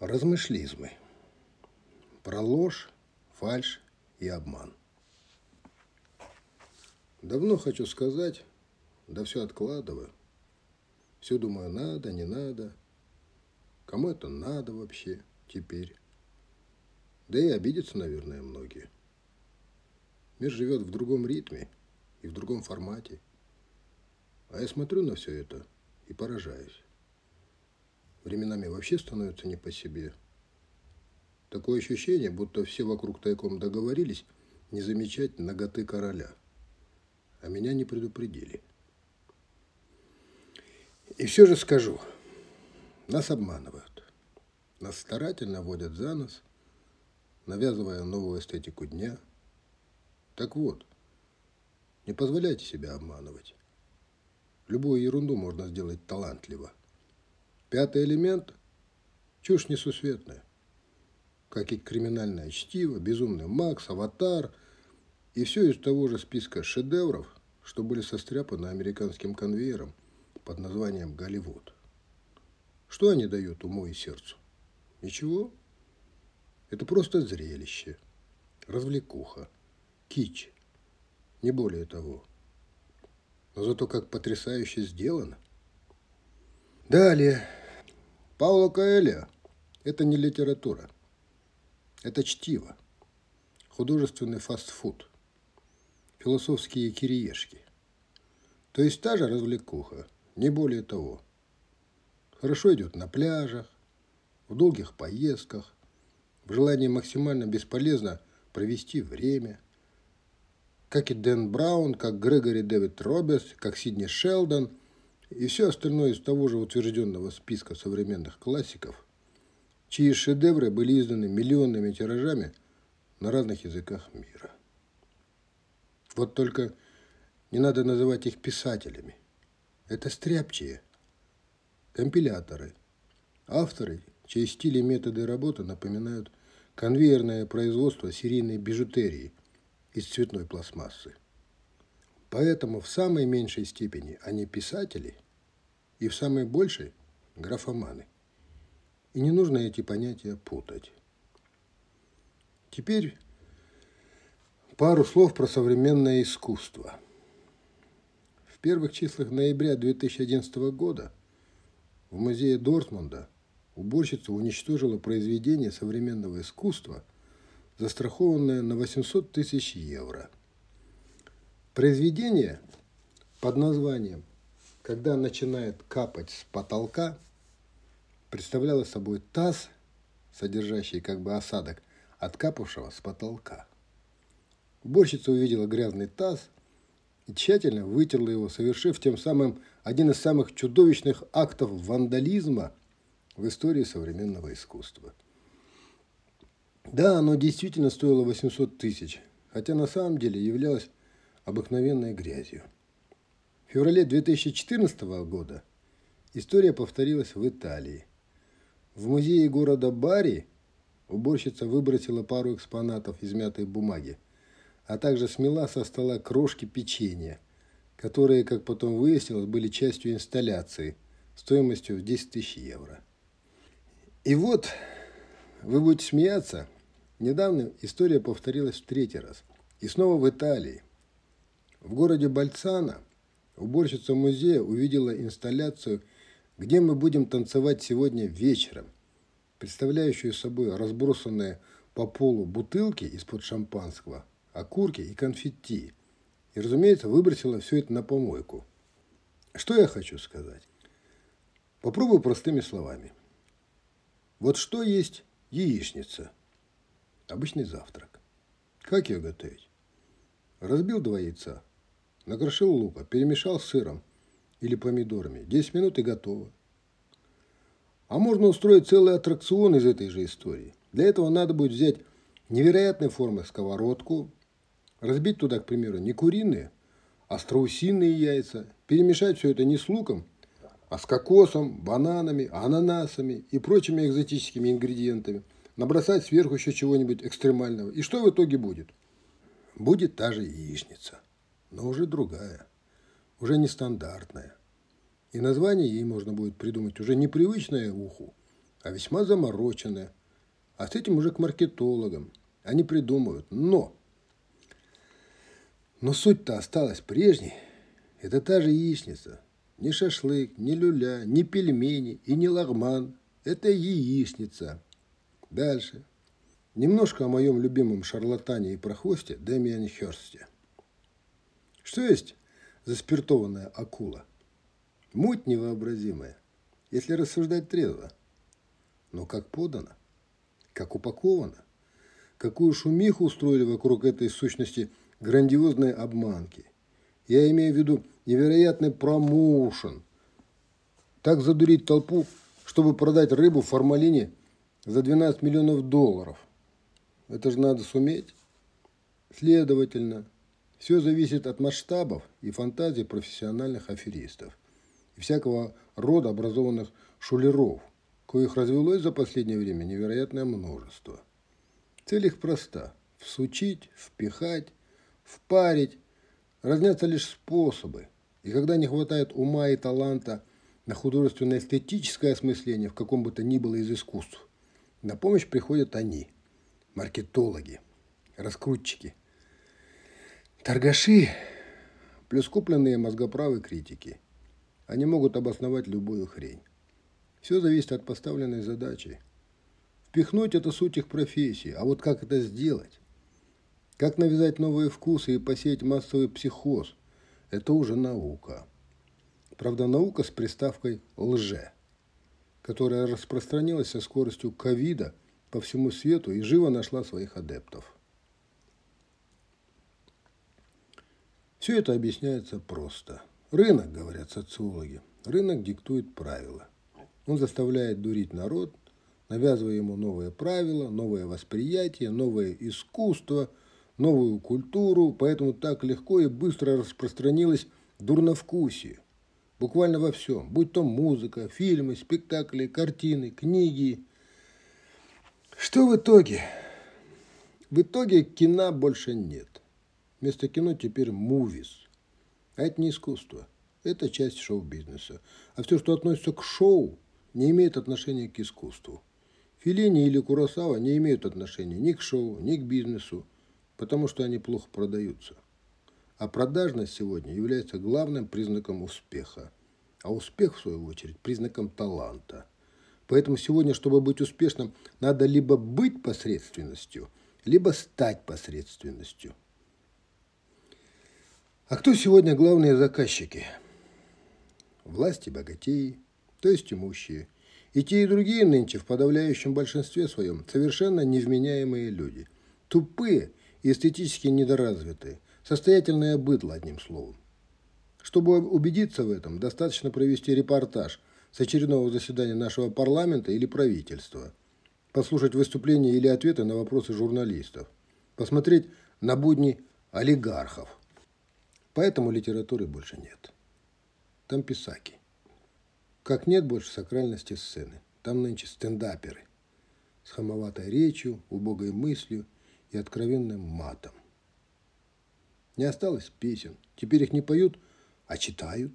Размышлизмы. Про ложь, фальшь и обман. Давно хочу сказать, да все откладываю. Все думаю, надо, не надо. Кому это надо вообще теперь? Да и обидятся, наверное, многие. Мир живет в другом ритме и в другом формате. А я смотрю на все это и поражаюсь. Временами вообще становится не по себе. Такое ощущение, будто все вокруг тайком договорились не замечать ноготы короля. А меня не предупредили. И все же скажу, нас обманывают. Нас старательно водят за нос, навязывая новую эстетику дня. Так вот, не позволяйте себя обманывать. Любую ерунду можно сделать талантливо – Пятый элемент – чушь несусветная. Как и криминальное чтиво, безумный Макс, Аватар и все из того же списка шедевров, что были состряпаны американским конвейером под названием «Голливуд». Что они дают уму и сердцу? Ничего. Это просто зрелище, развлекуха, кич, не более того. Но зато как потрясающе сделано. Далее. Пауло Коэльо – это не литература. Это чтиво. Художественный фастфуд. Философские кириешки. То есть та же развлекуха, не более того. Хорошо идет на пляжах, в долгих поездках, в желании максимально бесполезно провести время. Как и Дэн Браун, как Грегори Дэвид Робертс, как Сидни Шелдон – и все остальное из того же утвержденного списка современных классиков, чьи шедевры были изданы миллионными тиражами на разных языках мира. Вот только не надо называть их писателями. Это стряпчие, компиляторы, авторы, чьи стили и методы работы напоминают конвейерное производство серийной бижутерии из цветной пластмассы. Поэтому в самой меньшей степени они писатели и в самой большей – графоманы. И не нужно эти понятия путать. Теперь пару слов про современное искусство. В первых числах ноября 2011 года в музее Дортмунда уборщица уничтожила произведение современного искусства, застрахованное на 800 тысяч евро – Произведение под названием «Когда начинает капать с потолка» представляло собой таз, содержащий как бы осадок от капавшего с потолка. Уборщица увидела грязный таз и тщательно вытерла его, совершив тем самым один из самых чудовищных актов вандализма в истории современного искусства. Да, оно действительно стоило 800 тысяч, хотя на самом деле являлось обыкновенной грязью. В феврале 2014 года история повторилась в Италии. В музее города Бари уборщица выбросила пару экспонатов из мятой бумаги, а также смела со стола крошки печенья, которые, как потом выяснилось, были частью инсталляции стоимостью в 10 тысяч евро. И вот, вы будете смеяться, недавно история повторилась в третий раз. И снова в Италии. В городе Бальцана уборщица музея увидела инсталляцию «Где мы будем танцевать сегодня вечером», представляющую собой разбросанные по полу бутылки из-под шампанского, окурки и конфетти. И, разумеется, выбросила все это на помойку. Что я хочу сказать? Попробую простыми словами. Вот что есть яичница? Обычный завтрак. Как ее готовить? Разбил два яйца, Накрошил лука, перемешал с сыром или помидорами. 10 минут и готово. А можно устроить целый аттракцион из этой же истории. Для этого надо будет взять невероятной формы сковородку, разбить туда, к примеру, не куриные, а страусиные яйца, перемешать все это не с луком, а с кокосом, бананами, ананасами и прочими экзотическими ингредиентами, набросать сверху еще чего-нибудь экстремального. И что в итоге будет? Будет та же яичница но уже другая, уже нестандартная. И название ей можно будет придумать уже непривычное уху, а весьма замороченное. А с этим уже к маркетологам. Они придумают. Но! Но суть-то осталась прежней. Это та же яичница. Ни шашлык, ни люля, ни пельмени и ни лагман. Это яичница. Дальше. Немножко о моем любимом шарлатане и прохвосте Дэмиане Хёрсте. Что есть заспиртованная акула? Муть невообразимая, если рассуждать трезво. Но как подано, как упаковано, какую шумиху устроили вокруг этой сущности грандиозной обманки. Я имею в виду невероятный промоушен. Так задурить толпу, чтобы продать рыбу в формалине за 12 миллионов долларов. Это же надо суметь. Следовательно, все зависит от масштабов и фантазий профессиональных аферистов и всякого рода образованных шулеров, коих развелось за последнее время невероятное множество. Цель их проста – всучить, впихать, впарить. Разнятся лишь способы. И когда не хватает ума и таланта на художественно-эстетическое осмысление в каком бы то ни было из искусств, на помощь приходят они – маркетологи, раскрутчики – Торгаши плюс купленные мозгоправы критики. Они могут обосновать любую хрень. Все зависит от поставленной задачи. Впихнуть – это суть их профессии. А вот как это сделать? Как навязать новые вкусы и посеять массовый психоз – это уже наука. Правда, наука с приставкой «лже», которая распространилась со скоростью ковида по всему свету и живо нашла своих адептов – Все это объясняется просто. Рынок, говорят социологи, рынок диктует правила. Он заставляет дурить народ, навязывая ему новые правила, новое восприятие, новое искусство, новую культуру, поэтому так легко и быстро распространилось дурновкусие. Буквально во всем, будь то музыка, фильмы, спектакли, картины, книги. Что в итоге? В итоге кино больше нет. Вместо кино теперь мувис. А это не искусство. Это часть шоу-бизнеса. А все, что относится к шоу, не имеет отношения к искусству. Филини или Куросава не имеют отношения ни к шоу, ни к бизнесу, потому что они плохо продаются. А продажность сегодня является главным признаком успеха. А успех, в свою очередь, признаком таланта. Поэтому сегодня, чтобы быть успешным, надо либо быть посредственностью, либо стать посредственностью. А кто сегодня главные заказчики? Власти богатеи, то есть имущие. И те, и другие нынче в подавляющем большинстве своем совершенно невменяемые люди. Тупые и эстетически недоразвитые. Состоятельное быдло, одним словом. Чтобы убедиться в этом, достаточно провести репортаж с очередного заседания нашего парламента или правительства, послушать выступления или ответы на вопросы журналистов, посмотреть на будни олигархов – Поэтому литературы больше нет. Там писаки. Как нет больше сакральности сцены. Там нынче стендаперы. С хамоватой речью, убогой мыслью и откровенным матом. Не осталось песен. Теперь их не поют, а читают.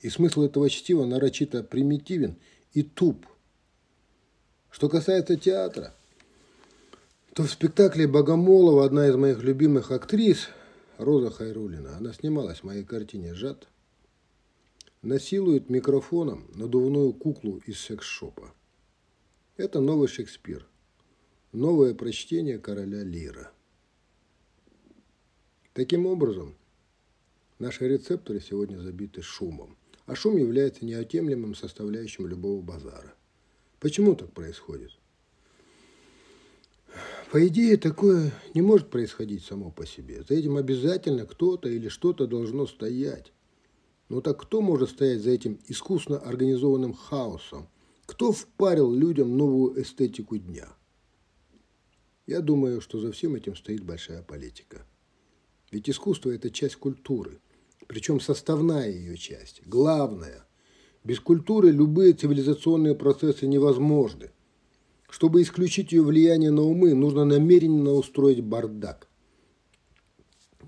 И смысл этого чтива нарочито примитивен и туп. Что касается театра, то в спектакле Богомолова одна из моих любимых актрис – Роза Хайрулина, она снималась в моей картине «Жад», насилует микрофоном надувную куклу из секс-шопа. Это новый Шекспир, новое прочтение короля Лира. Таким образом, наши рецепторы сегодня забиты шумом, а шум является неотъемлемым составляющим любого базара. Почему так происходит? По идее, такое не может происходить само по себе. За этим обязательно кто-то или что-то должно стоять. Но так кто может стоять за этим искусно организованным хаосом? Кто впарил людям новую эстетику дня? Я думаю, что за всем этим стоит большая политика. Ведь искусство – это часть культуры, причем составная ее часть, главная. Без культуры любые цивилизационные процессы невозможны. Чтобы исключить ее влияние на умы, нужно намеренно устроить бардак.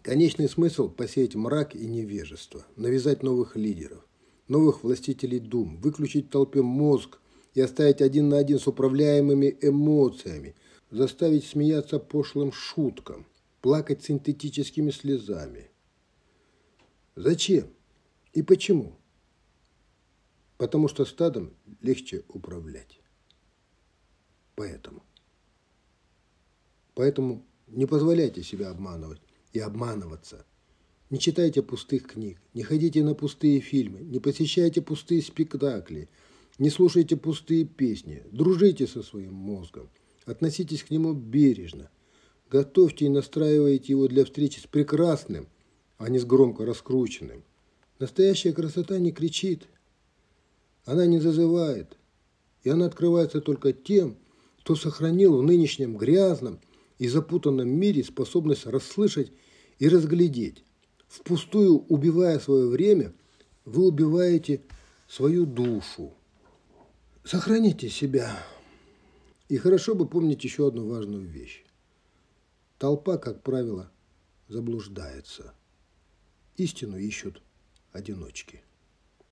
Конечный смысл – посеять мрак и невежество, навязать новых лидеров, новых властителей дум, выключить толпе мозг и оставить один на один с управляемыми эмоциями, заставить смеяться пошлым шуткам, плакать синтетическими слезами. Зачем и почему? Потому что стадом легче управлять. Поэтому. Поэтому не позволяйте себя обманывать и обманываться. Не читайте пустых книг, не ходите на пустые фильмы, не посещайте пустые спектакли, не слушайте пустые песни, дружите со своим мозгом, относитесь к нему бережно, готовьте и настраивайте его для встречи с прекрасным, а не с громко раскрученным. Настоящая красота не кричит, она не зазывает, и она открывается только тем, кто сохранил в нынешнем грязном и запутанном мире способность расслышать и разглядеть. Впустую убивая свое время, вы убиваете свою душу. Сохраните себя. И хорошо бы помнить еще одну важную вещь. Толпа, как правило, заблуждается. Истину ищут одиночки.